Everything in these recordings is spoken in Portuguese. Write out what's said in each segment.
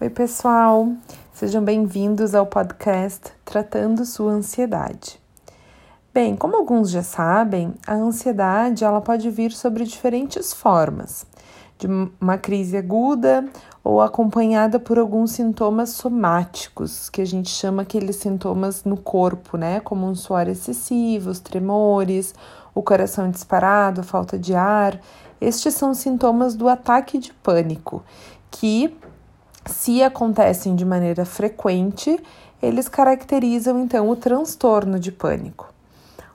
Oi, pessoal, sejam bem-vindos ao podcast Tratando Sua Ansiedade. Bem, como alguns já sabem, a ansiedade ela pode vir sobre diferentes formas, de uma crise aguda ou acompanhada por alguns sintomas somáticos, que a gente chama aqueles sintomas no corpo, né, como um suor excessivo, os tremores, o coração disparado, a falta de ar. Estes são sintomas do ataque de pânico, que se acontecem de maneira frequente, eles caracterizam então o transtorno de pânico.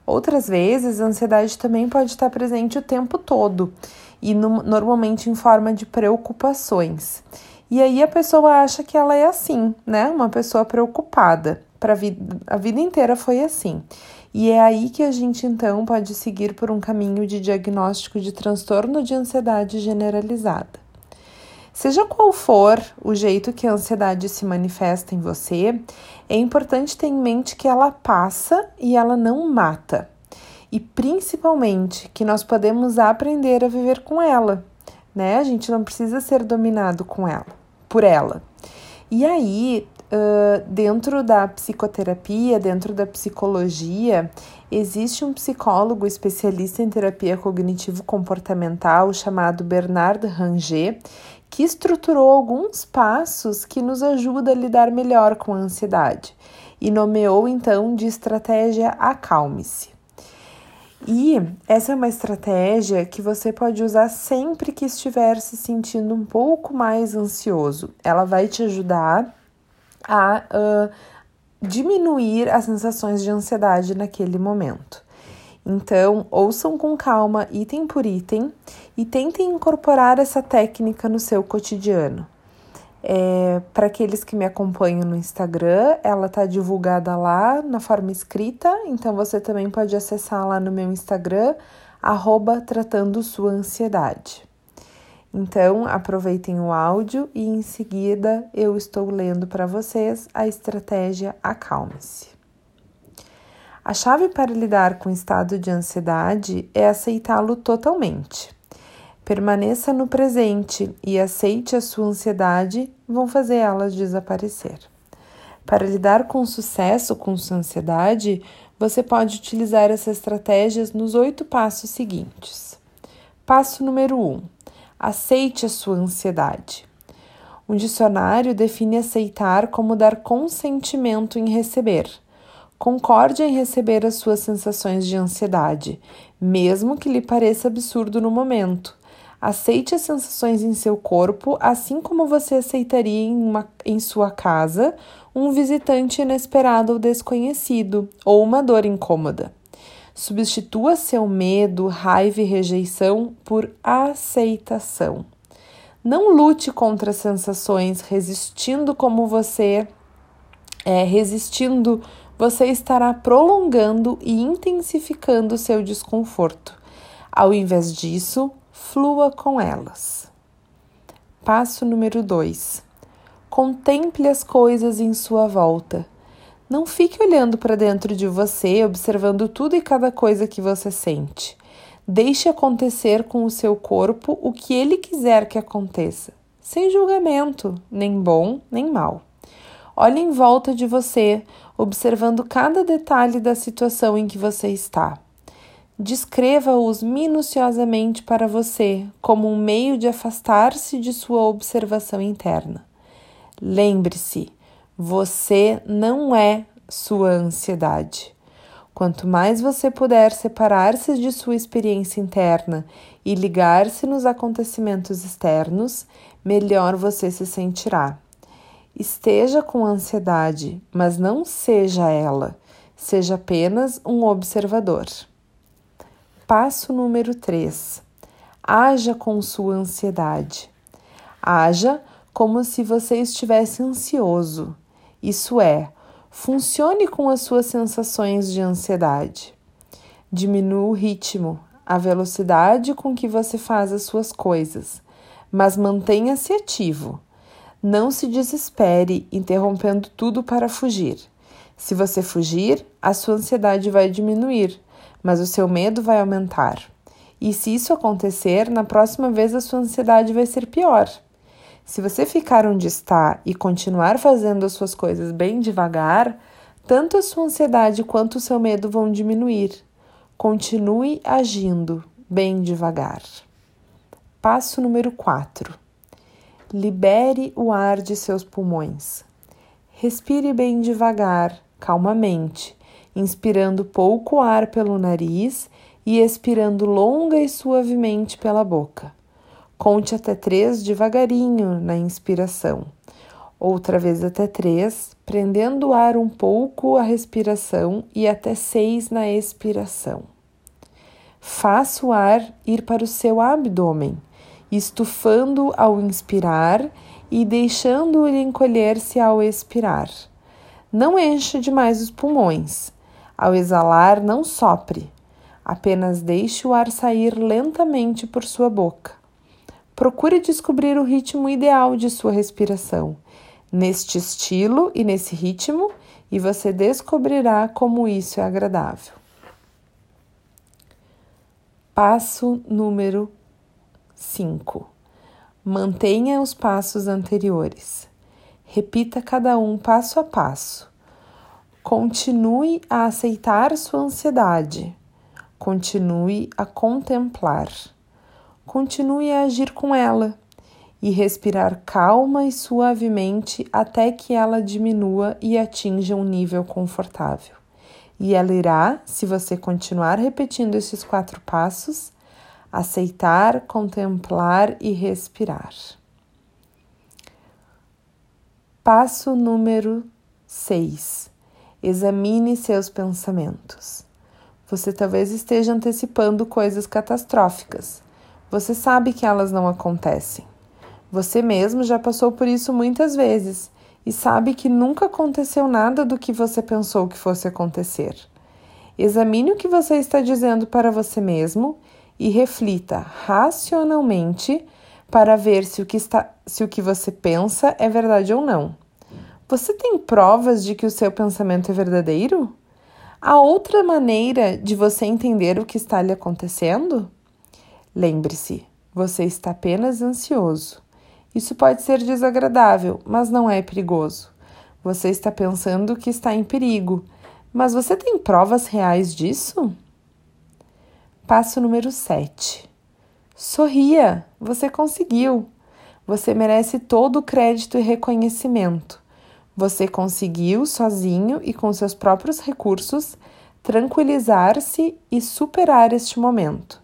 Outras vezes, a ansiedade também pode estar presente o tempo todo e no, normalmente em forma de preocupações. E aí a pessoa acha que ela é assim, né? Uma pessoa preocupada. Para vida, a vida inteira foi assim. E é aí que a gente então pode seguir por um caminho de diagnóstico de transtorno de ansiedade generalizada. Seja qual for o jeito que a ansiedade se manifesta em você, é importante ter em mente que ela passa e ela não mata. E principalmente que nós podemos aprender a viver com ela, né? A gente não precisa ser dominado com ela, por ela. E aí, dentro da psicoterapia, dentro da psicologia, existe um psicólogo especialista em terapia cognitivo-comportamental chamado Bernard Ranger, que estruturou alguns passos que nos ajudam a lidar melhor com a ansiedade e nomeou então de estratégia Acalme-se. E essa é uma estratégia que você pode usar sempre que estiver se sentindo um pouco mais ansioso. Ela vai te ajudar a uh, diminuir as sensações de ansiedade naquele momento. Então, ouçam com calma, item por item, e tentem incorporar essa técnica no seu cotidiano. É, Para aqueles que me acompanham no Instagram, ela está divulgada lá na forma escrita, então você também pode acessar lá no meu Instagram, arroba tratando sua ansiedade. Então, aproveitem o áudio e em seguida eu estou lendo para vocês a estratégia Acalme-se. A chave para lidar com o estado de ansiedade é aceitá-lo totalmente. Permaneça no presente e aceite a sua ansiedade, vão fazer elas desaparecer. Para lidar com sucesso com sua ansiedade, você pode utilizar essas estratégias nos oito passos seguintes. Passo número 1: um, aceite a sua ansiedade. Um dicionário define aceitar como dar consentimento em receber Concorde em receber as suas sensações de ansiedade, mesmo que lhe pareça absurdo no momento. Aceite as sensações em seu corpo, assim como você aceitaria em, uma, em sua casa um visitante inesperado ou desconhecido, ou uma dor incômoda. Substitua seu medo, raiva e rejeição por aceitação. Não lute contra as sensações, resistindo como você é, resistindo você estará prolongando e intensificando seu desconforto. Ao invés disso, flua com elas. Passo número 2. Contemple as coisas em sua volta. Não fique olhando para dentro de você, observando tudo e cada coisa que você sente. Deixe acontecer com o seu corpo o que ele quiser que aconteça, sem julgamento, nem bom nem mal. Olhe em volta de você, observando cada detalhe da situação em que você está. Descreva-os minuciosamente para você como um meio de afastar-se de sua observação interna. Lembre-se, você não é sua ansiedade. Quanto mais você puder separar-se de sua experiência interna e ligar-se nos acontecimentos externos, melhor você se sentirá. Esteja com ansiedade, mas não seja ela, seja apenas um observador. Passo número 3. Haja com sua ansiedade. Haja como se você estivesse ansioso. Isso é, funcione com as suas sensações de ansiedade. Diminua o ritmo, a velocidade com que você faz as suas coisas, mas mantenha-se ativo não se desespere, interrompendo tudo para fugir. Se você fugir, a sua ansiedade vai diminuir, mas o seu medo vai aumentar. E se isso acontecer, na próxima vez a sua ansiedade vai ser pior. Se você ficar onde está e continuar fazendo as suas coisas bem devagar, tanto a sua ansiedade quanto o seu medo vão diminuir. Continue agindo bem devagar. Passo número 4. Libere o ar de seus pulmões. Respire bem devagar, calmamente, inspirando pouco ar pelo nariz e expirando longa e suavemente pela boca. Conte até três devagarinho na inspiração. Outra vez até três, prendendo o ar um pouco a respiração e até seis na expiração. Faça o ar ir para o seu abdômen, estufando ao inspirar e deixando ele encolher-se ao expirar. Não encha demais os pulmões. Ao exalar, não sopre. Apenas deixe o ar sair lentamente por sua boca. Procure descobrir o ritmo ideal de sua respiração, neste estilo e nesse ritmo, e você descobrirá como isso é agradável. Passo número 5. Mantenha os passos anteriores. Repita cada um passo a passo. Continue a aceitar sua ansiedade. Continue a contemplar. Continue a agir com ela e respirar calma e suavemente até que ela diminua e atinja um nível confortável. E ela irá, se você continuar repetindo esses quatro passos, aceitar, contemplar e respirar. Passo número 6. Examine seus pensamentos. Você talvez esteja antecipando coisas catastróficas. Você sabe que elas não acontecem. Você mesmo já passou por isso muitas vezes e sabe que nunca aconteceu nada do que você pensou que fosse acontecer. Examine o que você está dizendo para você mesmo e reflita racionalmente para ver se o que, está, se o que você pensa é verdade ou não. Você tem provas de que o seu pensamento é verdadeiro? Há outra maneira de você entender o que está lhe acontecendo? Lembre-se, você está apenas ansioso. Isso pode ser desagradável, mas não é perigoso. Você está pensando que está em perigo, mas você tem provas reais disso? Passo número 7. Sorria, você conseguiu. Você merece todo o crédito e reconhecimento. Você conseguiu, sozinho e com seus próprios recursos, tranquilizar-se e superar este momento.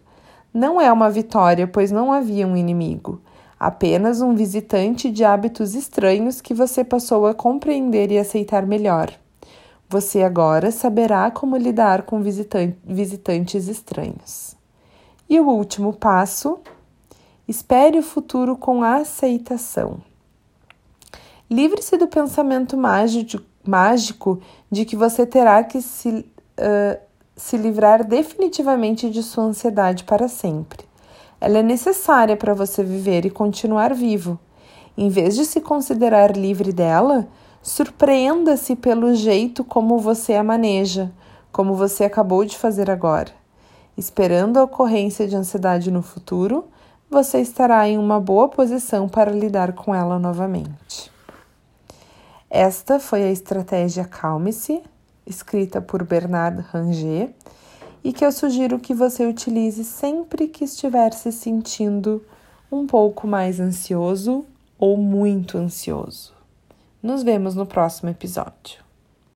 Não é uma vitória, pois não havia um inimigo, apenas um visitante de hábitos estranhos que você passou a compreender e aceitar melhor. Você agora saberá como lidar com visitantes estranhos. E o último passo: espere o futuro com aceitação. Livre-se do pensamento mágico, de que você terá que se, uh, se livrar definitivamente de sua ansiedade para sempre. Ela é necessária para você viver e continuar vivo. Em vez de se considerar livre dela, surpreenda-se pelo jeito como você a maneja, como você acabou de fazer agora. Esperando a ocorrência de ansiedade no futuro, você estará em uma boa posição para lidar com ela novamente. Esta foi a estratégia Calme-se, escrita por Bernard Ranger, e que eu sugiro que você utilize sempre que estiver se sentindo um pouco mais ansioso ou muito ansioso. Nos vemos no próximo episódio.